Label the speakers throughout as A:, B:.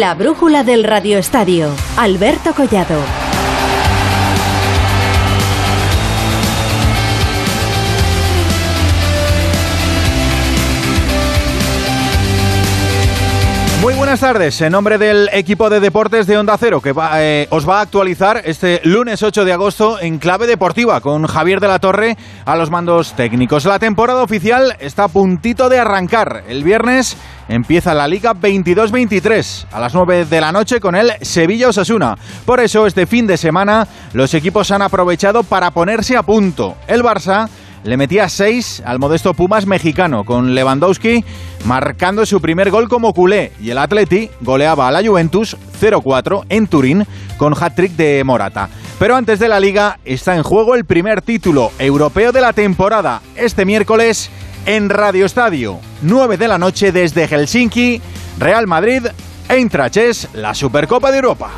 A: La brújula del Radio Estadio. Alberto Collado.
B: Buenas tardes. En nombre del equipo de deportes de Onda Cero, que eh, os va a actualizar este lunes 8 de agosto en clave deportiva con Javier de la Torre a los mandos técnicos. La temporada oficial está a puntito de arrancar. El viernes empieza la Liga 22-23 a las 9 de la noche con el Sevilla Osasuna. Por eso, este fin de semana, los equipos han aprovechado para ponerse a punto. El Barça le metía 6 al modesto Pumas mexicano, con Lewandowski marcando su primer gol como culé y el Atleti goleaba a la Juventus 0-4 en Turín con hat-trick de Morata. Pero antes de la liga está en juego el primer título europeo de la temporada este miércoles en Radio Estadio, 9 de la noche desde Helsinki, Real Madrid, Eintracht la Supercopa de Europa.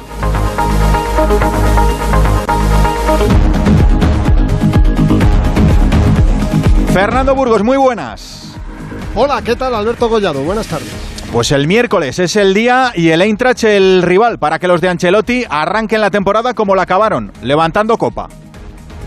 B: Fernando Burgos, muy buenas.
C: Hola, ¿qué tal Alberto Gollado? Buenas tardes.
B: Pues el miércoles es el día y el Eintracht el rival para que los de Ancelotti arranquen la temporada como la acabaron, levantando copa.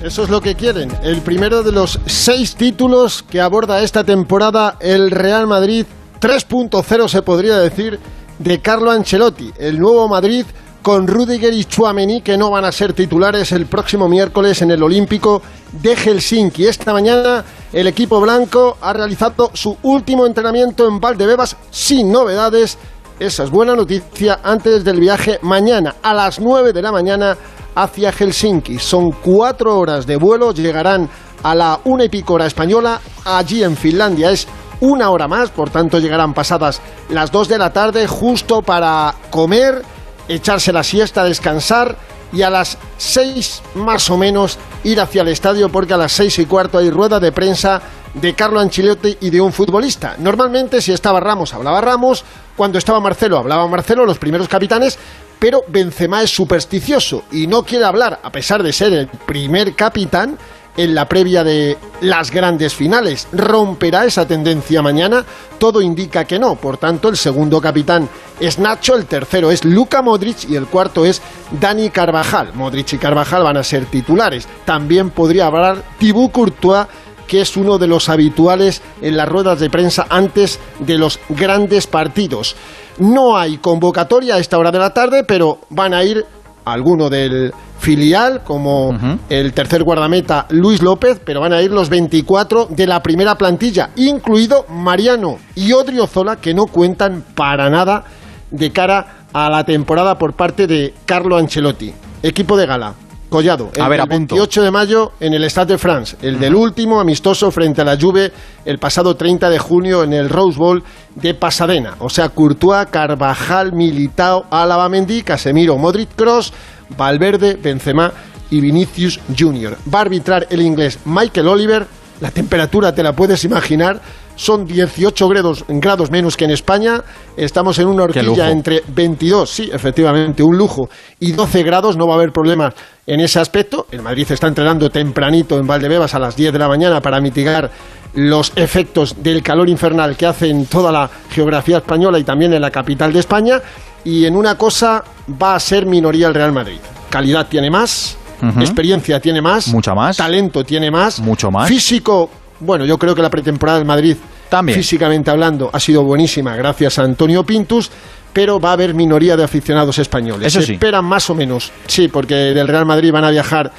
C: Eso es lo que quieren. El primero de los seis títulos que aborda esta temporada el Real Madrid 3.0 se podría decir de Carlo Ancelotti. El nuevo Madrid con Rudiger y Chuamení que no van a ser titulares el próximo miércoles en el Olímpico de Helsinki. Esta mañana el equipo blanco ha realizado su último entrenamiento en Valdebebas sin novedades. Esa es buena noticia antes del viaje mañana a las 9 de la mañana hacia Helsinki. Son cuatro horas de vuelo, llegarán a la una y pico hora española. Allí en Finlandia es una hora más, por tanto llegarán pasadas las 2 de la tarde justo para comer, echarse la siesta, descansar y a las seis más o menos ir hacia el estadio porque a las seis y cuarto hay rueda de prensa de Carlo Ancelotti y de un futbolista. Normalmente si estaba Ramos hablaba Ramos, cuando estaba Marcelo hablaba Marcelo, los primeros capitanes, pero Benzema es supersticioso y no quiere hablar, a pesar de ser el primer capitán, en la previa de las grandes finales. ¿Romperá esa tendencia mañana? Todo indica que no. Por tanto, el segundo capitán es Nacho, el tercero es Luca Modric y el cuarto es Dani Carvajal. Modric y Carvajal van a ser titulares. También podría hablar Thibaut Courtois que es uno de los habituales en las ruedas de prensa antes de los grandes partidos. No hay convocatoria a esta hora de la tarde, pero van a ir alguno del filial, como el tercer guardameta Luis López, pero van a ir los 24 de la primera plantilla, incluido Mariano y Odriozola, que no cuentan para nada de cara a la temporada por parte de Carlo Ancelotti. Equipo de gala. Collado, el,
B: A ver,
C: el
B: apunto.
C: 28 de mayo en el Stade de France, el del último amistoso frente a la Juve el pasado 30 de junio en el Rose Bowl de Pasadena. O sea, Courtois, Carvajal, Militao, Álava, Mendy, Casemiro, Modric, Cross, Valverde, Benzema y Vinicius Junior. Va a arbitrar el inglés Michael Oliver. La temperatura te la puedes imaginar. Son 18 grados, grados menos que en España. Estamos en una horquilla entre 22, sí, efectivamente, un lujo, y 12 grados. No va a haber problema en ese aspecto. El Madrid está entrenando tempranito en Valdebebas a las 10 de la mañana para mitigar los efectos del calor infernal que hace en toda la geografía española y también en la capital de España. Y en una cosa va a ser minoría el Real Madrid. Calidad tiene más, experiencia tiene más,
B: Mucha más.
C: talento tiene más,
B: Mucho más.
C: físico. Bueno, yo creo que la pretemporada del Madrid,
B: También.
C: físicamente hablando, ha sido buenísima gracias a Antonio Pintus, pero va a haber minoría de aficionados españoles.
B: Eso
C: Se
B: sí.
C: esperan más o menos, sí, porque del Real Madrid van a viajar,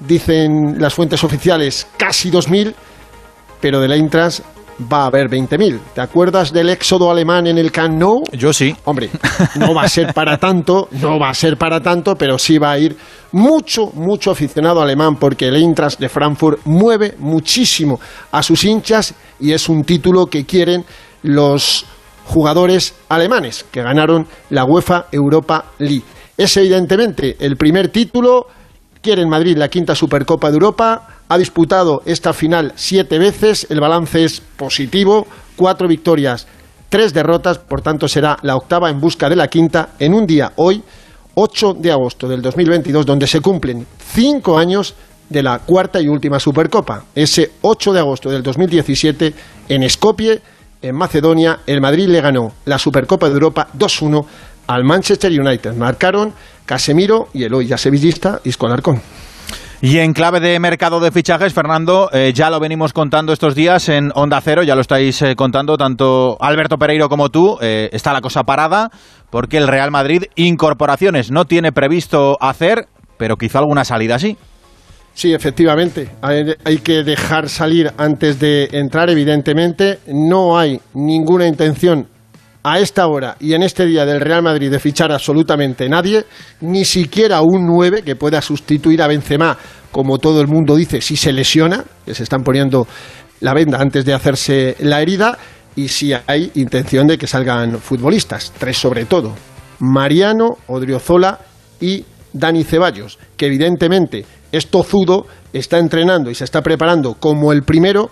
C: dicen las fuentes oficiales, casi 2.000, pero del Eintracht va a haber 20.000. ¿Te acuerdas del éxodo alemán en el Camp Nou?
B: Yo sí.
C: Hombre, no va a ser para tanto, no va a ser para tanto, pero sí va a ir mucho, mucho aficionado alemán porque el Eintracht de Frankfurt mueve muchísimo a sus hinchas y es un título que quieren los jugadores alemanes que ganaron la UEFA Europa League. Es evidentemente el primer título, quiere en Madrid la quinta Supercopa de Europa, ha disputado esta final siete veces, el balance es positivo, cuatro victorias, tres derrotas, por tanto será la octava en busca de la quinta en un día hoy, 8 de agosto del 2022, donde se cumplen cinco años de la cuarta y última Supercopa. Ese 8 de agosto del 2017 en Skopje, en Macedonia, el Madrid le ganó la Supercopa de Europa 2-1 al Manchester United. Marcaron Casemiro y el hoy ya sevillista Isco Alarcón.
B: Y en clave de mercado de fichajes, Fernando, eh, ya lo venimos contando estos días en Onda Cero, ya lo estáis eh, contando tanto Alberto Pereiro como tú, eh, está la cosa parada porque el Real Madrid incorporaciones no tiene previsto hacer, pero quizá alguna salida sí.
C: Sí, efectivamente. Hay, que dejar salir antes de entrar, evidentemente. No hay ninguna intención a esta hora y en este día del Real Madrid de fichar absolutamente nadie, ni siquiera un 9 que pueda sustituir a Benzema, como todo el mundo dice, si se lesiona, que se están poniendo la venda antes de hacerse la herida, y si hay intención de que salgan futbolistas, tres sobre todo, Mariano, Odriozola y Dani Ceballos, que evidentemente es tozudo, está entrenando y se está preparando como el primero,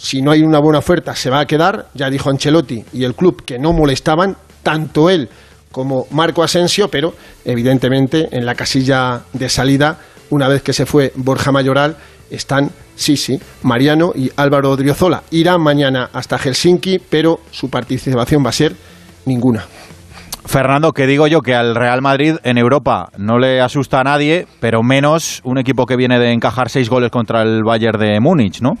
C: si no hay una buena oferta se va a quedar, ya dijo Ancelotti y el club que no molestaban, tanto él como Marco Asensio, pero evidentemente en la casilla de salida, una vez que se fue Borja Mayoral, están, sí, Mariano y Álvaro Odriozola. Irán mañana hasta Helsinki, pero su participación va a ser ninguna.
B: Fernando, que digo yo que al Real Madrid en Europa no le asusta a nadie, pero menos un equipo que viene de encajar seis goles contra el Bayern de Múnich, ¿no?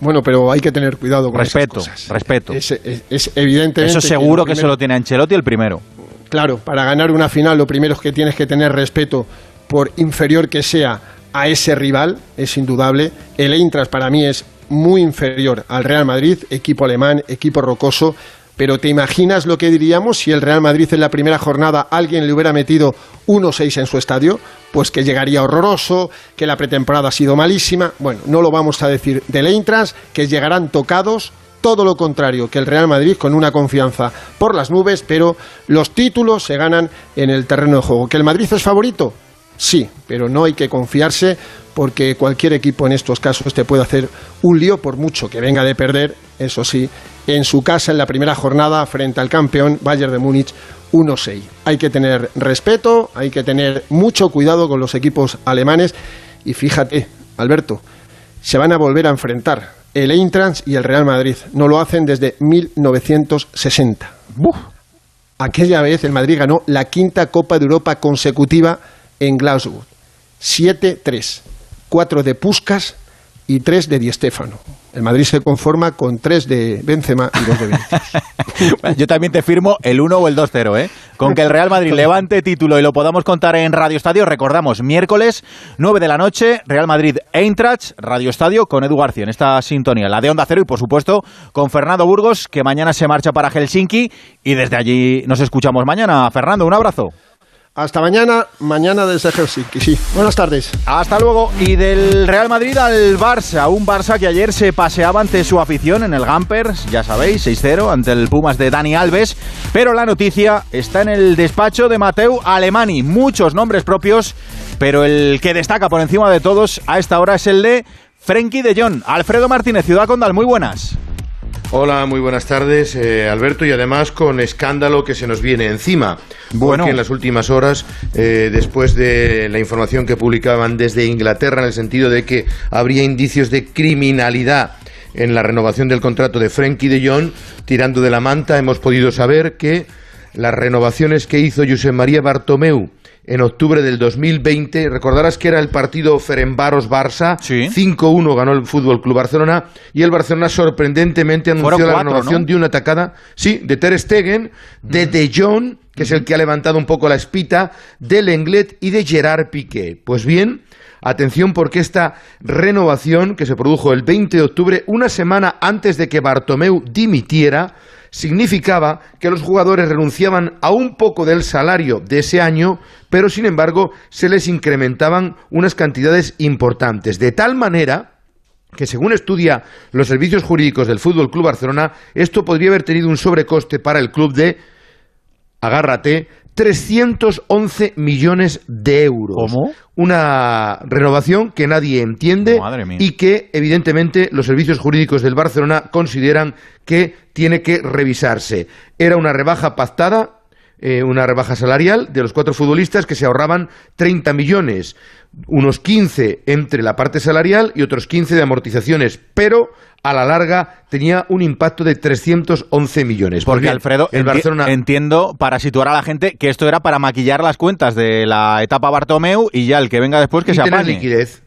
C: Bueno, pero hay que tener cuidado con
B: respeto,
C: esas cosas.
B: Respeto,
C: es, es, evidente.
B: Eso seguro que, se lo tiene Ancelotti el primero.
C: Claro, para ganar una final lo primero es que tienes que tener respeto por inferior que sea a ese rival, es indudable. El Eintracht para mí es muy inferior al Real Madrid, equipo alemán, equipo rocoso, pero ¿te imaginas lo que diríamos si el Real Madrid en la primera jornada alguien le hubiera metido 1-6 en su estadio? Pues que llegaría horroroso, que la pretemporada ha sido malísima. Bueno, no lo vamos a decir del Eintracht, que llegarán tocados, todo lo contrario que el Real Madrid con una confianza por las nubes, pero los títulos se ganan en el terreno de juego. ¿Que el Madrid es favorito? Sí, pero no hay que confiarse porque cualquier equipo en estos casos te puede hacer un lío por mucho que venga de perder, eso sí, en su casa en la primera jornada frente al campeón Bayern de Múnich 1-6. Hay que tener respeto, hay que tener mucho cuidado con los equipos alemanes y fíjate, Alberto, se van a volver a enfrentar el Eintracht y el Real Madrid. No lo hacen desde 1960. Aquella vez el Madrid ganó la quinta Copa de Europa consecutiva en Glasgow. 7-3. 4 de Puskas y 3 de Di Stéfano. El Madrid se conforma con 3 de Benzema y 2 de Vinicius.
B: yo también te firmo el 1 o el 2-0, ¿eh? Con que el Real Madrid levante título y lo podamos contar en Radio Estadio, recordamos, miércoles 9 de la noche, Real Madrid Eintracht, Radio Estadio con Edu García en esta sintonía, la de Onda Cero y por supuesto con Fernando Burgos, que mañana se marcha para Helsinki y desde allí nos escuchamos mañana. Fernando, un abrazo.
C: Hasta mañana, mañana desde Helsinki. Sí, buenas tardes.
B: Hasta luego. Y del Real Madrid al Barça, un Barça que ayer se paseaba ante su afición en el Gamper, ya sabéis, 6-0 ante el Pumas de Dani Alves. Pero la noticia está en el despacho de Mateu Alemani. Muchos nombres propios, pero el que destaca por encima de todos a esta hora es el de Frenkie de Jong. Alfredo Martínez, Ciudad Condal, muy buenas.
D: Hola, muy buenas tardes, eh, Alberto, y además con escándalo que se nos viene encima. Bueno. Porque en las últimas horas, eh, después de la información que publicaban desde Inglaterra, en el sentido de que habría indicios de criminalidad en la renovación del contrato de Frenkie de Jong, tirando de la manta, hemos podido saber que las renovaciones que hizo José María Bartomeu en octubre del 2020. Recordarás que era el partido Ferenbaros-Barça. 5-1 ganó el Fútbol Club Barcelona y el Barcelona sorprendentemente anunció la renovación de una atacada, sí, de Ter Stegen, de De Jong, que es el que ha levantado un poco la espita, de Lenglet y de Gerard Piqué. Pues bien, Atención porque esta renovación que se produjo el 20 de octubre, una semana antes de que Bartomeu dimitiera, significaba que los jugadores renunciaban a un poco del salario de ese año, pero sin embargo se les incrementaban unas cantidades importantes. De tal manera que según estudia los servicios jurídicos del Fútbol Club Barcelona, esto podría haber tenido un sobrecoste para el club de agárrate 311 millones de euros.
B: ¿Cómo?
D: Una renovación que nadie entiende y que evidentemente los servicios jurídicos del Barcelona consideran que tiene que revisarse. Era una rebaja pactada eh, una rebaja salarial de los cuatro futbolistas que se ahorraban 30 millones, unos 15 entre la parte salarial y otros 15 de amortizaciones, pero a la larga tenía un impacto de 311 millones.
B: Porque Alfredo, el Barcelona... entiendo para situar a la gente que esto era para maquillar las cuentas de la etapa Bartomeu y ya el que venga después que
D: y
B: se
D: tener liquidez.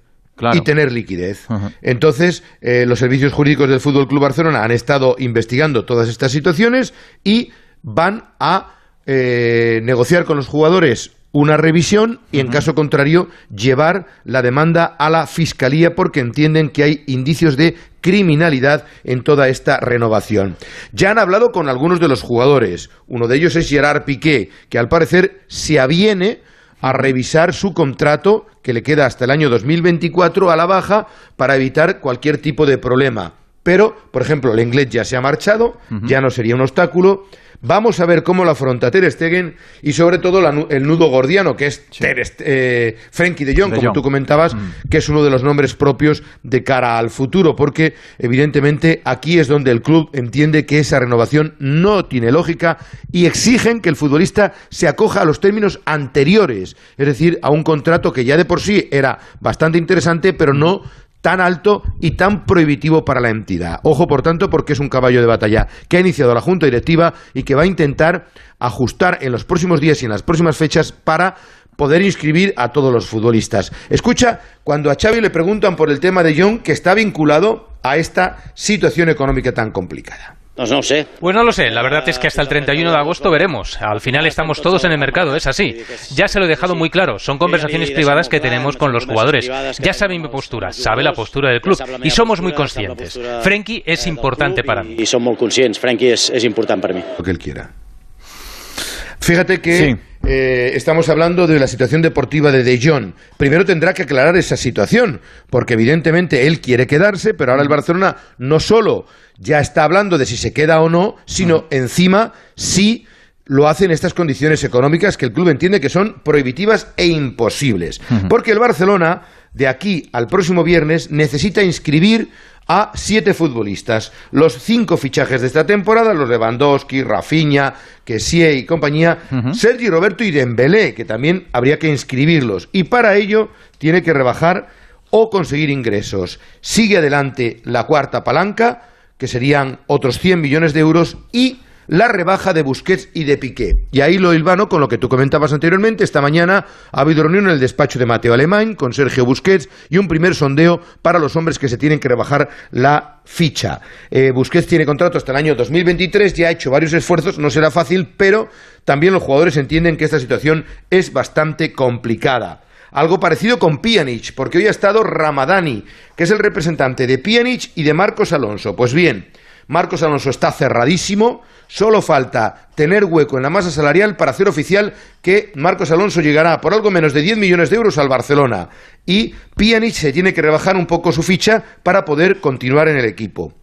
D: Y tener liquidez. Entonces, eh, los servicios jurídicos del Fútbol Club Barcelona han estado investigando todas estas situaciones y van a eh, negociar con los jugadores una revisión y, en caso contrario, llevar la demanda a la Fiscalía porque entienden que hay indicios de criminalidad en toda esta renovación. Ya han hablado con algunos de los jugadores. Uno de ellos es Gerard Piqué, que al parecer se aviene a revisar su contrato, que le queda hasta el año 2024 a la baja, para evitar cualquier tipo de problema. Pero, por ejemplo, el inglés ya se ha marchado, ya no sería un obstáculo. Vamos a ver cómo lo afronta Ter Stegen y sobre todo el nudo gordiano, que es Ter, eh, Frenkie de Jong, como tú comentabas, mm. que es uno de los nombres propios de cara al futuro, porque evidentemente aquí es donde el club entiende que esa renovación no tiene lógica y exigen que el futbolista se acoja a los términos anteriores, es decir, a un contrato que ya de por sí era bastante interesante, pero no tan alto y tan prohibitivo para la entidad. Ojo, por tanto, porque es un caballo de batalla que ha iniciado la Junta Directiva y que va a intentar ajustar en los próximos días y en las próximas fechas para poder inscribir a todos los futbolistas. Escucha cuando a Xavi le preguntan por el tema de John que está vinculado a esta situación económica tan complicada.
E: Pues no sé.
F: Pues no lo sé. La verdad es que hasta el 31 de agosto veremos. Al final estamos todos en el mercado, es así. Ya se lo he dejado muy claro. Son conversaciones privadas que tenemos con los jugadores. Ya sabe mi postura, sabe la postura del club y somos muy conscientes. Frenkie es importante para mí.
E: Y somos muy conscientes. Frenkie es, importante para mí.
D: Lo que él quiera. Fíjate que eh, estamos hablando de la situación deportiva de De Jong. Primero tendrá que aclarar esa situación, porque evidentemente él quiere quedarse, pero ahora el Barcelona no solo ya está hablando de si se queda o no, sino encima si lo hace en estas condiciones económicas que el club entiende que son prohibitivas e imposibles. Porque el Barcelona, de aquí al próximo viernes, necesita inscribir a siete futbolistas. Los cinco fichajes de esta temporada, los Lewandowski, Rafinha, Kessie y compañía, Sergi Roberto y Dembélé, que también habría que inscribirlos. Y para ello tiene que rebajar o conseguir ingresos. Sigue adelante la cuarta palanca, que serían otros 100 millones de euros, y la rebaja de Busquets y de Piqué. Y ahí lo hilvano con lo que tú comentabas anteriormente. Esta mañana ha habido reunión en el despacho de Mateo Alemán con Sergio Busquets y un primer sondeo para los hombres que se tienen que rebajar la ficha. Eh, Busquets tiene contrato hasta el año 2023, ya ha hecho varios esfuerzos, no será fácil, pero también los jugadores entienden que esta situación es bastante complicada. Algo parecido con Pjanic, porque hoy ha estado Ramadani, que es el representante de Pjanic y de Marcos Alonso. Pues bien, Marcos Alonso está cerradísimo, solo falta tener hueco en la masa salarial para hacer oficial que Marcos Alonso llegará por algo menos de 10 millones de euros al Barcelona y Pjanic se tiene que rebajar un poco su ficha para poder continuar en el equipo.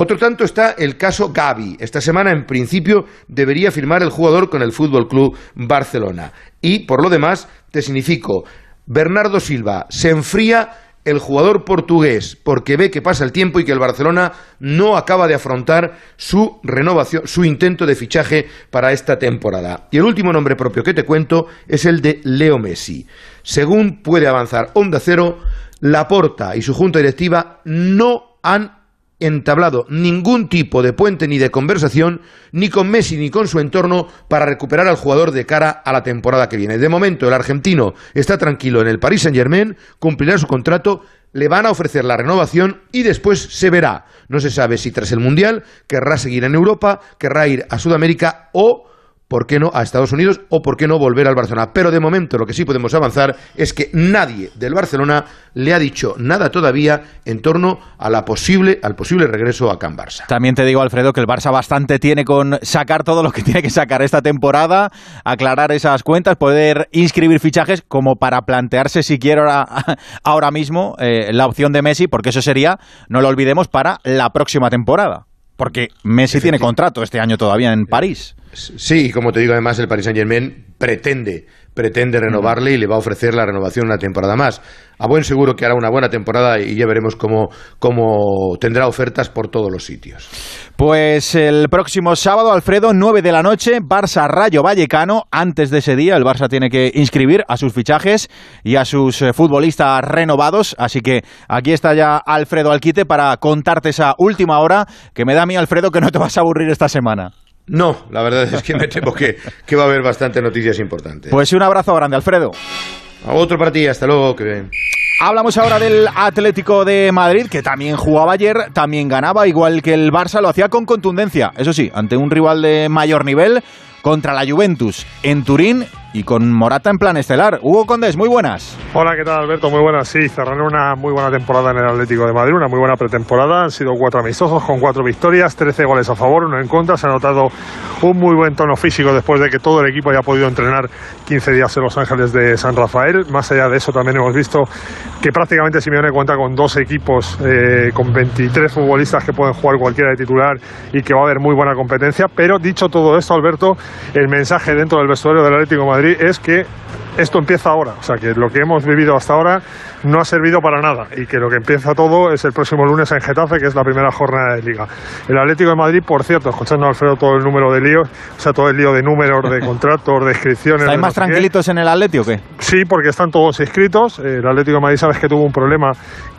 D: Otro tanto está el caso Gavi. Esta semana, en principio, debería firmar el jugador con el Fútbol Club Barcelona. Y, por lo demás, te significo, Bernardo Silva se enfría el jugador portugués porque ve que pasa el tiempo y que el Barcelona no acaba de afrontar su renovación, su intento de fichaje para esta temporada. Y el último nombre propio que te cuento es el de Leo Messi. Según puede avanzar Onda Cero, Laporta y su junta directiva no han entablado ningún tipo de puente ni de conversación, ni con Messi ni con su entorno, para recuperar al jugador de cara a la temporada que viene. De momento, el argentino está tranquilo en el Paris Saint-Germain, cumplirá su contrato, le van a ofrecer la renovación y después se verá. No se sabe si tras el Mundial querrá seguir en Europa, querrá ir a Sudamérica o ¿por qué no a Estados Unidos o por qué no volver al Barcelona? Pero de momento lo que sí podemos avanzar es que nadie del Barcelona le ha dicho nada todavía en torno a la posible, al posible regreso a Can Barça.
B: También te digo, Alfredo, que el Barça bastante tiene con sacar todo lo que tiene que sacar esta temporada, aclarar esas cuentas, poder inscribir fichajes como para plantearse si quiere ahora, mismo eh, la opción de Messi, porque eso sería, no lo olvidemos, para la próxima temporada. Porque Messi tiene contrato este año todavía en París.
D: Sí, como te digo, además el Paris Saint Germain pretende pretende renovarle y le va a ofrecer la renovación una temporada más. A buen seguro que hará una buena temporada y ya veremos cómo, cómo tendrá ofertas por todos los sitios.
B: Pues el próximo sábado, Alfredo, 9 de la noche, Barça Rayo Vallecano. Antes de ese día, el Barça tiene que inscribir a sus fichajes y a sus eh, futbolistas renovados. Así que aquí está ya Alfredo Alquite para contarte esa última hora que me da a mí, Alfredo, que no te vas a aburrir esta semana.
D: No, la verdad es que me temo que, que va a haber bastantes noticias importantes.
B: Pues un abrazo grande, Alfredo.
D: A otro para ti, hasta luego, que bien.
B: Hablamos ahora del Atlético de Madrid, que también jugaba ayer, también ganaba, igual que el Barça, lo hacía con contundencia. Eso sí, ante un rival de mayor nivel, contra la Juventus en Turín y con Morata en plan estelar. Hugo Condés, muy buenas.
G: Hola, ¿qué tal Alberto? Muy buenas. Sí, cerraron una muy buena temporada en el Atlético de Madrid, una muy buena pretemporada. Han sido cuatro amistosos con cuatro victorias, 13 goles a favor, uno en contra. Se ha notado un muy buen tono físico después de que todo el equipo haya podido entrenar 15 días en Los Ángeles de San Rafael. Más allá de eso, también hemos visto que prácticamente Simeone cuenta con dos equipos eh, con 23 futbolistas que pueden jugar cualquiera de titular y que va a haber muy buena competencia. Pero dicho todo esto, Alberto, el mensaje dentro del vestuario del Atlético de Madrid es que esto empieza ahora. O sea, que lo que hemos vivido hasta ahora no ha servido para nada y que lo que empieza todo es el próximo lunes en Getafe, que es la primera jornada de liga. El Atlético de Madrid, por cierto, escuchando a Alfredo todo el número de líos, o sea, todo el lío de números, de contratos, de inscripciones.
B: ¿Estáis más tranquilitos en el Atlético o qué?
G: Sí, porque están todos inscritos. El Atlético de Madrid, sabes que tuvo un problema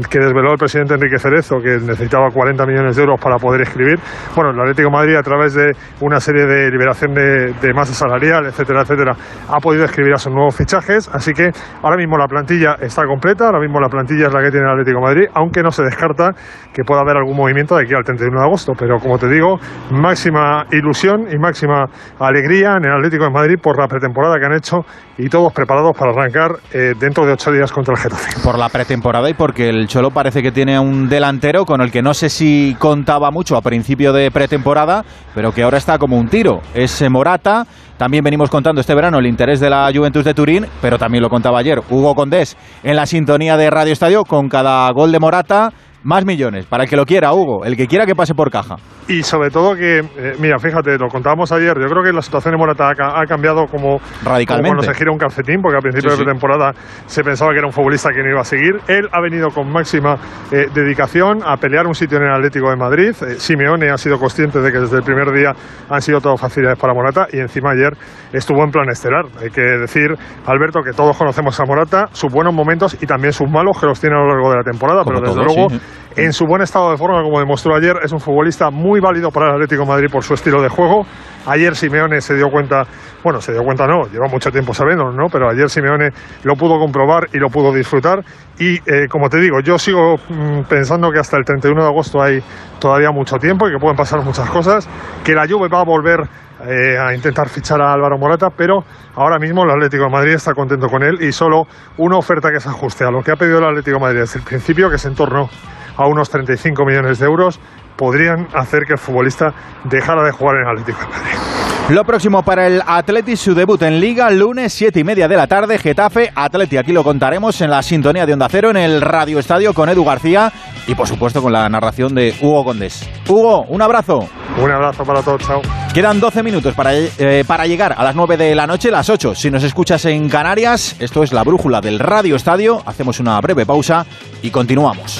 G: que desveló el presidente Enrique Cerezo, que necesitaba 40 millones de euros para poder escribir. Bueno, el Atlético de Madrid, a través de una serie de liberación de, de masa salarial, etcétera, etcétera, ha podido escribir a sus nuevos fichajes. Así que ahora mismo la plantilla está completa, ahora mismo la plantilla es la que tiene el Atlético de Madrid, aunque no se descarta que pueda haber algún movimiento de aquí al 31 de agosto. Pero como te digo, máxima ilusión y máxima alegría en el Atlético de Madrid por la pretemporada que han hecho y todos preparados para arrancar eh, dentro de ocho días contra el Getafe.
B: Por la pretemporada y porque el Cholo parece que tiene un delantero con el que no sé si contaba mucho a principio de pretemporada, pero que ahora está como un tiro. Es Morata. También venimos contando este verano el interés de la Juventus de Turín, pero también lo contaba ayer Hugo Condés en la sintonía de Radio Estadio con cada gol de Morata más millones, para el que lo quiera, Hugo, el que quiera que pase por caja.
G: Y sobre todo que, eh, mira, fíjate, lo contábamos ayer, yo creo que la situación de Morata ha, ha cambiado como,
B: Radicalmente.
G: como cuando se gira un calcetín, porque al principio
B: Sí,
G: de temporada se pensaba que era un futbolista que no iba a seguir. Él ha venido con máxima eh, dedicación a pelear un sitio en el Atlético de Madrid. Eh, Simeone ha sido consciente de que desde el primer día han sido todo facilidades para Morata y encima ayer estuvo en plan estelar. Hay que decir, Alberto, que todos conocemos a Morata, sus buenos momentos y también sus malos, que los tiene a lo largo de la temporada,
B: Como
G: pero desde
B: todos,
G: luego
B: sí.
G: En su buen estado de forma, como demostró ayer, es un futbolista muy válido para el Atlético Madrid por su estilo de juego. Ayer Simeone se dio cuenta, bueno, se dio cuenta no, lleva mucho tiempo sabiendo, ¿no? Pero ayer Simeone lo pudo comprobar y lo pudo disfrutar. Y eh, como te digo, yo sigo mm, pensando que hasta el 31 de agosto hay todavía mucho tiempo y que pueden pasar muchas cosas, que la Juve va a volver eh, a intentar fichar a Álvaro Morata, pero ahora mismo el Atlético de Madrid está contento con él y solo una oferta que se ajuste a lo que ha pedido el Atlético de Madrid desde el principio, que es en torno a unos 35 millones de euros, podrían hacer que el futbolista dejara de jugar en el Atlético de Madrid.
B: Lo próximo para el Atleti, su debut en Liga, lunes, siete y media de la tarde, Getafe, Atleti. Aquí lo contaremos en la sintonía de Onda Cero, en el Radio Estadio con Edu García y, por supuesto, con la narración de Hugo Condés. Hugo, un abrazo.
G: Un abrazo para todos, chao.
B: Quedan 12 minutos para, eh, para llegar a las 9 de la noche, las 8. Si nos escuchas en Canarias, esto es la brújula del Radio Estadio. Hacemos una breve pausa y continuamos.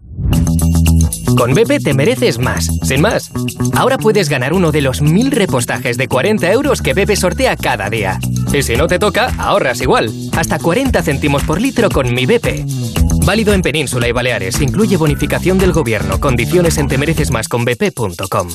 H: Con BP te mereces más, sin más. Ahora puedes ganar uno de los mil repostajes de 40 euros que BP sortea cada día. Y si no te toca, ahorras igual. Hasta 40 céntimos por litro con mi BP. Válido en Península y Baleares. Incluye bonificación del gobierno. Condiciones en temerecesmasconbp.com.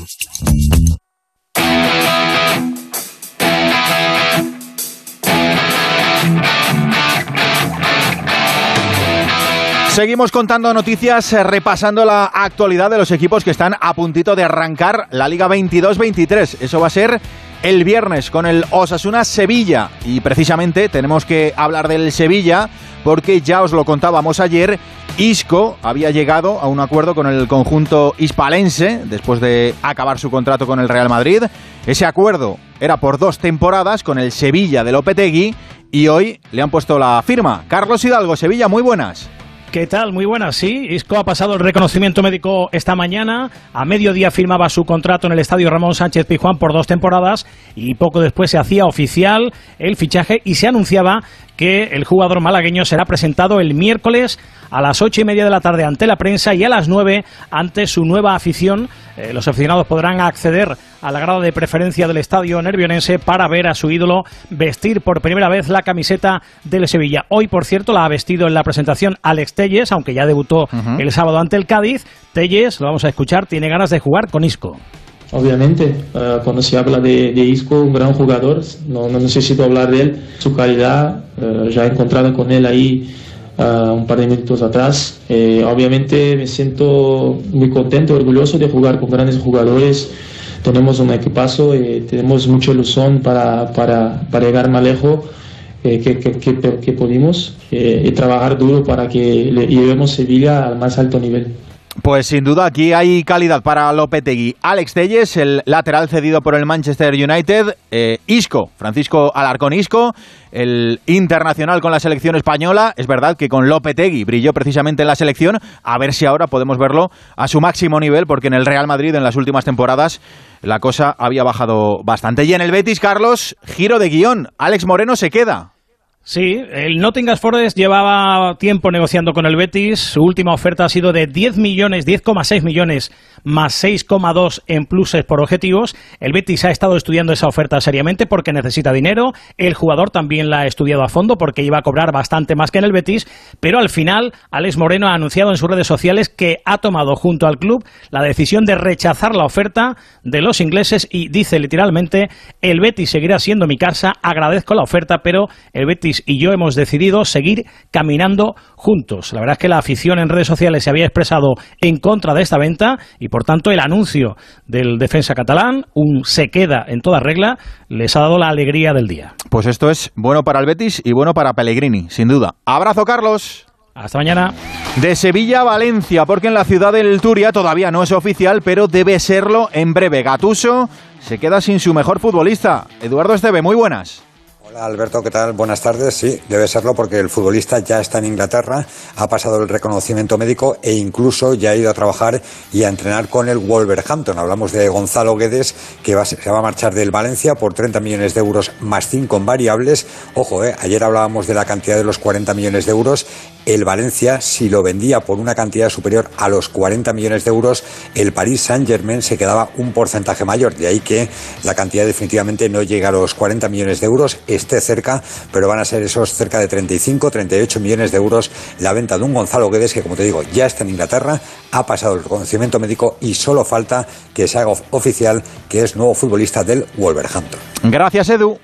B: Seguimos contando noticias, eh, repasando la actualidad de los equipos que están a puntito de arrancar la Liga 22-23. Eso va a ser el viernes con el Osasuna Sevilla. Y precisamente tenemos que hablar del Sevilla porque ya os lo contábamos ayer, Isco había llegado a un acuerdo con el conjunto hispalense después de acabar su contrato con el Real Madrid. Ese acuerdo era por dos temporadas con el Sevilla de Lopetegui y hoy le han puesto la firma. Carlos Hidalgo, Sevilla, muy buenas.
I: ¿Qué tal? Muy buenas, sí. Isco ha pasado el reconocimiento médico esta mañana. A mediodía firmaba su contrato en el estadio Ramón Sánchez Pijuán por dos temporadas y poco después se hacía oficial el fichaje y se anunciaba que el jugador malagueño será presentado el miércoles a las ocho y media de la tarde ante la prensa y a las nueve ante su nueva afición. Eh, los aficionados podrán acceder a la grada de preferencia del estadio nervionense para ver a su ídolo vestir por primera vez la camiseta del Sevilla. Hoy, por cierto, la ha vestido en la presentación Alex Telles, aunque ya debutó el sábado ante el Cádiz. Telles, lo vamos a escuchar, tiene ganas de jugar con Isco.
J: Obviamente, eh, cuando se habla de, Isco, un gran jugador, no, necesito hablar de él, su calidad, eh, ya he encontrado con él ahí eh, un par de minutos atrás. obviamente me siento muy contento, orgulloso de jugar con grandes jugadores. Tenemos un equipazo, tenemos mucha ilusión para, para, para llegar más lejos. que, que, que, que, pudimos y trabajar duro para que llevemos Sevilla al más alto nivel.
B: Pues sin duda aquí hay calidad para Lopetegui. Alex Telles, el lateral cedido por el Manchester United. Eh, Isco, Francisco Alarcón Isco, el internacional con la selección española. Es verdad que con Lopetegui brilló precisamente en la selección. A ver si ahora podemos verlo a su máximo nivel, porque en el Real Madrid en las últimas temporadas la cosa había bajado bastante. Y en el Betis, Carlos, giro de guion. Alex Moreno se queda.
I: Sí, el Nottingham Forest llevaba tiempo negociando con el Betis. Su última oferta ha sido de 10 millones, 10,6 millones más 6,2 en pluses por objetivos. El Betis ha estado estudiando esa oferta seriamente porque necesita dinero. El jugador también la ha estudiado a fondo porque iba a cobrar bastante más que en el Betis. Pero al final, Alex Moreno ha anunciado en sus redes sociales que ha tomado junto al club la decisión de rechazar la oferta de los ingleses y dice literalmente: el Betis seguirá siendo mi casa. Agradezco la oferta, pero el Betis y yo hemos decidido seguir caminando juntos. La verdad es que la afición en redes sociales se había expresado en contra de esta venta y por tanto el anuncio del defensa catalán, un se queda en toda regla, les ha dado la alegría del día.
B: Pues esto es bueno para el Betis y bueno para Pellegrini, sin duda. Abrazo Carlos.
I: Hasta mañana.
B: De Sevilla a Valencia, porque en la ciudad del Turia todavía no es oficial, pero debe serlo en breve. Gatuso se queda sin su mejor futbolista. Eduardo Esteve, muy buenas.
K: Alberto, ¿qué tal? Buenas tardes. Sí, debe serlo porque el futbolista ya está en Inglaterra, ha pasado el reconocimiento médico e incluso ya ha ido a trabajar y a entrenar con el Wolverhampton. Hablamos de Gonzalo Guedes, que se va a marchar del Valencia por 30 millones de euros más 5 en variables. Ojo, eh, ayer hablábamos de la cantidad de los 40 millones de euros. El Valencia, si lo vendía por una cantidad superior a los 40 millones de euros, el Paris Saint-Germain se quedaba un porcentaje mayor. De ahí que la cantidad definitivamente no llega a los 40 millones de euros esté cerca, pero van a ser esos cerca de 35, 38 millones de euros la venta de un Gonzalo Guedes que, como te digo, ya está en Inglaterra, ha pasado el reconocimiento médico y solo falta que se haga oficial que es nuevo futbolista del Wolverhampton.
B: Gracias, Edu.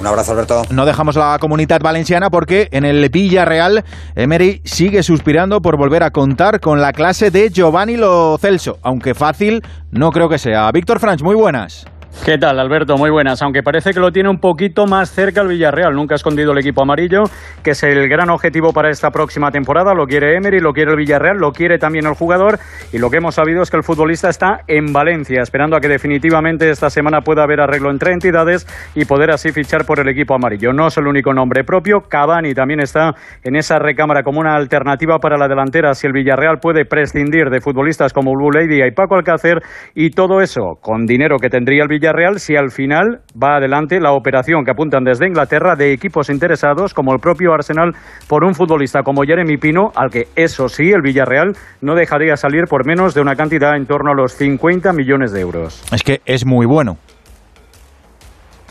K: Un abrazo, Alberto.
B: No dejamos la comunidad valenciana porque en el Villarreal, Emery sigue suspirando por volver a contar con la clase de Giovanni Lo Celso, aunque fácil no creo que sea. Víctor Franch, muy buenas.
L: ¿Qué tal, Alberto? Muy buenas. Aunque parece que lo tiene un poquito más cerca el Villarreal. Nunca ha escondido el equipo amarillo, que es el gran objetivo para esta próxima temporada. Lo quiere Emery, lo quiere el Villarreal, lo quiere también el jugador. Y lo que hemos sabido es que el futbolista está en Valencia, esperando a que definitivamente esta semana pueda haber arreglo entre entidades y poder así fichar por el equipo amarillo. No es el único nombre propio. Cavani también está en esa recámara como una alternativa para la delantera si el Villarreal puede prescindir de futbolistas como Blue Lady y Paco Alcácer. Y todo eso con dinero que tendría el Villarreal Villarreal si al final va adelante la operación que apuntan desde Inglaterra de equipos interesados como el propio Arsenal por un futbolista como Jeremy Pino, al que eso sí, el Villarreal no dejaría salir por menos de una cantidad en torno a los 50 millones de euros.
B: Es que es muy bueno.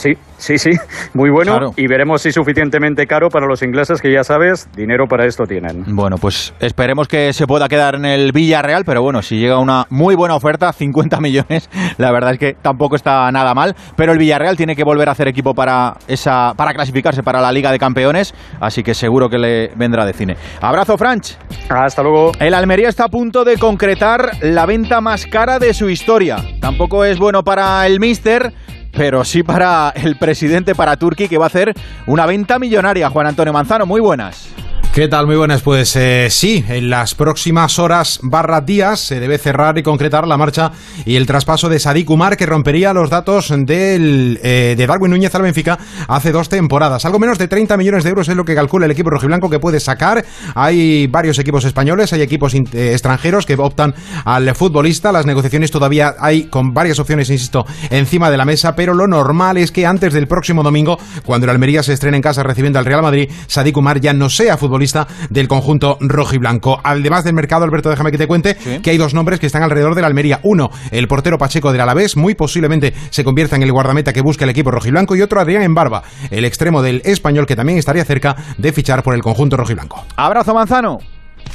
L: Sí, sí, sí, muy bueno y veremos si suficientemente caro para los ingleses que ya sabes, dinero para esto tienen.
B: Bueno, pues esperemos que se pueda quedar en el Villarreal, pero bueno, si llega una muy buena oferta, 50 millones, la verdad es que tampoco está nada mal, pero el Villarreal tiene que volver a hacer equipo para esa para clasificarse para la Liga de Campeones, así que seguro que le vendrá de cine. Abrazo, Franch.
L: Hasta luego.
B: El Almería está a punto de concretar la venta más cara de su historia. Tampoco es bueno para el Mister pero sí para el presidente, para Turquía, que va a hacer una venta millonaria. Juan Antonio Manzano, muy buenas.
M: ¿Qué tal? Muy buenas. Pues eh, sí, en las próximas horas barra días se debe cerrar y concretar la marcha y el traspaso de Sadik Umar que rompería los datos del, eh, de Darwin Núñez al Benfica hace dos temporadas. Algo menos de 30 millones de euros es lo que calcula el equipo rojiblanco que puede sacar. Hay varios equipos españoles, hay equipos eh, extranjeros que optan al futbolista. Las negociaciones todavía hay con varias opciones, insisto, encima de la mesa, pero lo normal es que antes del próximo domingo, cuando el Almería se estrene en casa recibiendo al Real Madrid, Sadik Umar ya no sea futbolista del conjunto rojo y blanco. Además del mercado, Alberto, déjame que te cuente que hay dos nombres que están alrededor de la Almería. Uno, el portero Pacheco del Alavés, muy posiblemente se convierta en el guardameta que busca el equipo rojo y blanco. Y otro, Adrián Embarba, el extremo del español que también estaría cerca de fichar por el conjunto rojo y blanco.
B: Abrazo, Manzano.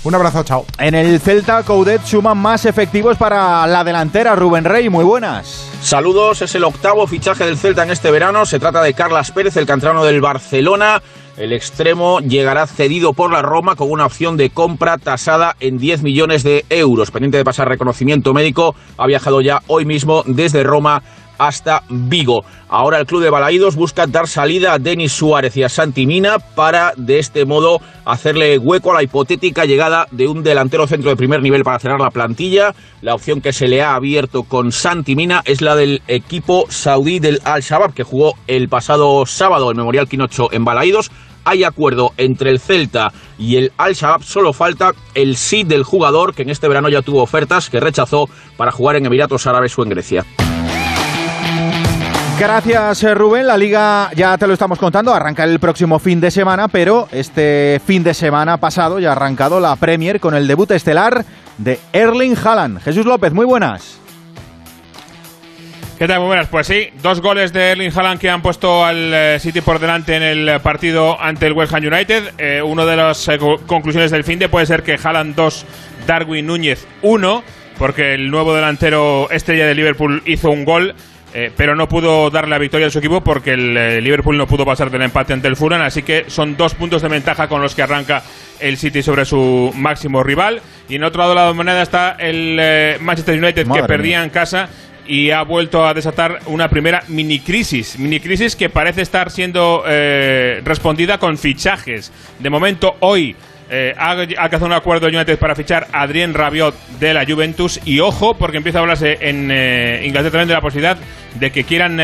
M: Un abrazo, chao.
B: En el Celta, Coudet suma más efectivos para la delantera. Rubén Rey, muy buenas.
N: Saludos, es el octavo fichaje del Celta en este verano. Se trata de Carlas Pérez, el cantrano del Barcelona. El extremo llegará cedido por la Roma con una opción de compra tasada en 10 millones de euros. Pendiente de pasar reconocimiento médico, ha viajado ya hoy mismo desde Roma hasta Vigo. Ahora el club de Balaídos busca dar salida a Denis Suárez y a Santi Mina para de este modo hacerle hueco a la hipotética llegada de un delantero centro de primer nivel para cerrar la plantilla. La opción que se le ha abierto con Santi Mina es la del equipo saudí del Al-Shabaab que jugó el pasado sábado el Memorial Quinocho en Balaídos hay acuerdo entre el Celta y el Al-Shabaab, solo falta el sí del jugador que en este verano ya tuvo ofertas que rechazó para jugar en Emiratos Árabes o en Grecia.
B: Gracias eh, Rubén, la liga ya te lo estamos contando, arranca el próximo fin de semana, pero este fin de semana pasado ya ha arrancado la Premier con el debut estelar de Erling Haaland. Jesús López, muy buenas.
O: ¿Qué tal? Muy buenas. Pues sí, dos goles de Erling Haaland que han puesto al eh, City por delante en el partido ante el West Ham United. Eh, una de las eh, conclusiones del fin de puede ser que Haaland 2, Darwin Núñez 1, porque el nuevo delantero estrella de Liverpool hizo un gol. pero no pudo darle la victoria a su equipo porque el Liverpool no pudo pasar del empate ante el Fulham, así que son dos puntos de ventaja con los que arranca el City sobre su máximo rival. Y en otro lado de la moneda está el Manchester United que perdía en casa y ha vuelto a desatar una primera mini crisis, mini crisis que parece estar siendo eh, respondida con fichajes. De momento, hoy eh, ha alcanzado un acuerdo United para fichar a Adrien Rabiot de la Juventus y ojo porque empieza a hablarse en eh, Inglaterra también de la posibilidad de que quieran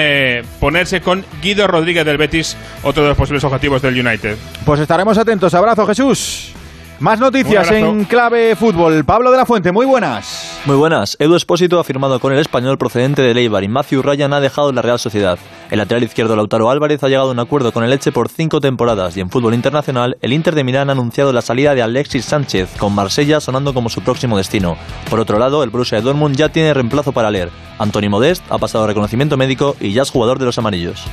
O: ponerse con Guido Rodríguez del Betis, otro de los posibles objetivos del United.
B: Pues estaremos atentos. Abrazo Jesús. Más noticias en clave fútbol. Pablo de la Fuente, muy buenas.
P: Muy buenas. Edu Espósito ha firmado con el español procedente de Leibar y Matthew Ryan ha dejado la Real Sociedad. El lateral izquierdo Lautaro Álvarez ha llegado a un acuerdo con el Eche por cinco temporadas y en fútbol internacional el Inter de Milán ha anunciado la salida de Alexis Sánchez, con Marsella sonando como su próximo destino. Por otro lado, el Borussia Dortmund ya tiene reemplazo para leer. Anthony Modest ha pasado reconocimiento médico y ya es jugador de los amarillos.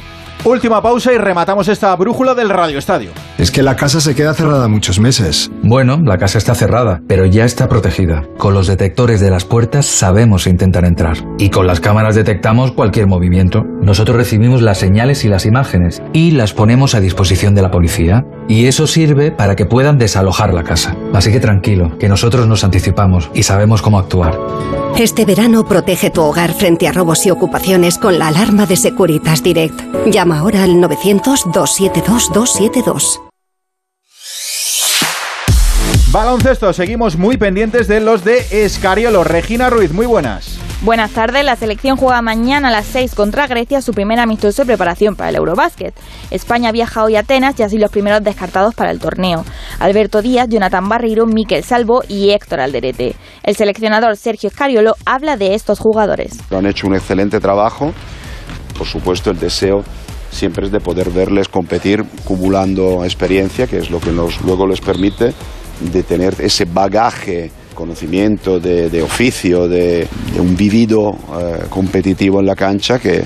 B: Última pausa y rematamos esta brújula del Radio Estadio.
Q: Es que la casa se queda cerrada muchos meses.
R: Bueno, la casa está cerrada, pero ya está protegida. Con los detectores de las puertas sabemos intentar entrar. Y con las cámaras detectamos cualquier movimiento. Nosotros recibimos las señales y las imágenes y las ponemos a disposición de la policía. Y eso sirve para que puedan desalojar la casa. Así que tranquilo, que nosotros nos anticipamos y sabemos cómo actuar.
A: Este verano protege tu hogar frente a robos y ocupaciones con la alarma de Securitas Direct. Llama ahora al 900-272-272.
B: Baloncesto, seguimos muy pendientes de los de Escariolo. Regina Ruiz, muy buenas.
S: Buenas tardes, la selección juega mañana a las 6 contra Grecia su primer amistoso de preparación para el Eurobásquet. España viaja hoy a Atenas y así los primeros descartados para el torneo. Alberto Díaz, Jonathan Barriro, Miquel Salvo y Héctor Alderete. El seleccionador Sergio Escariolo habla de estos jugadores.
T: Han hecho un excelente trabajo, por supuesto el deseo siempre es de poder verles competir acumulando experiencia, que es lo que nos, luego les permite de tener ese bagaje conocimiento de, oficio, de, un vivido eh, competitivo en la cancha que,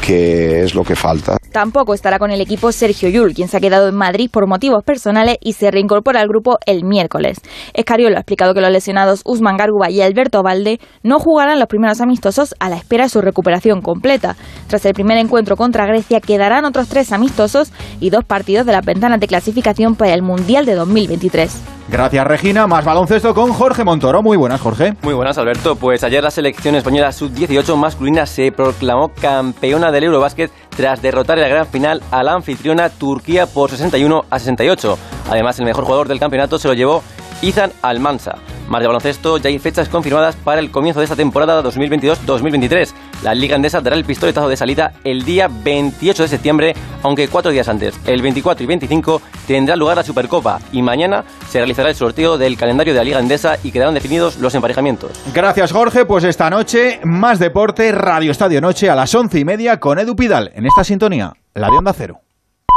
T: que es lo que falta.
S: Tampoco estará con el equipo Sergio Yul, quien se ha quedado en Madrid por motivos personales y se reincorpora al grupo el miércoles. Escariolo ha explicado que los lesionados Usman Garguba y Alberto Valde no jugarán los primeros amistosos a la espera de su recuperación completa. Tras el primer encuentro contra Grecia quedarán otros tres amistosos y dos partidos de las ventanas de clasificación para el Mundial de 2023.
B: Gracias, Regina. Más baloncesto con Jorge Montoro. Muy buenas, Jorge.
U: Muy buenas, Alberto. Pues ayer la selección española sub-18 masculina se proclamó campeona del Eurobásquet tras derrotar en la gran final a la anfitriona Turquía por 61 a 68. Además, el mejor jugador del campeonato se lo llevó Izan Almansa. Más de baloncesto, ya hay fechas confirmadas para el comienzo de esta temporada 2022-2023. La Liga Andesa dará el pistoletazo de salida el día 28 de septiembre, aunque cuatro días antes, el 24 y 25, tendrá lugar la Supercopa y mañana se realizará el sorteo del calendario de la Liga Andesa y quedarán definidos los emparejamientos.
B: Gracias, Jorge. Pues esta noche, más deporte, Radio Estadio Noche a las once y media con Edu Pidal en esta sintonía, la de Onda Cero.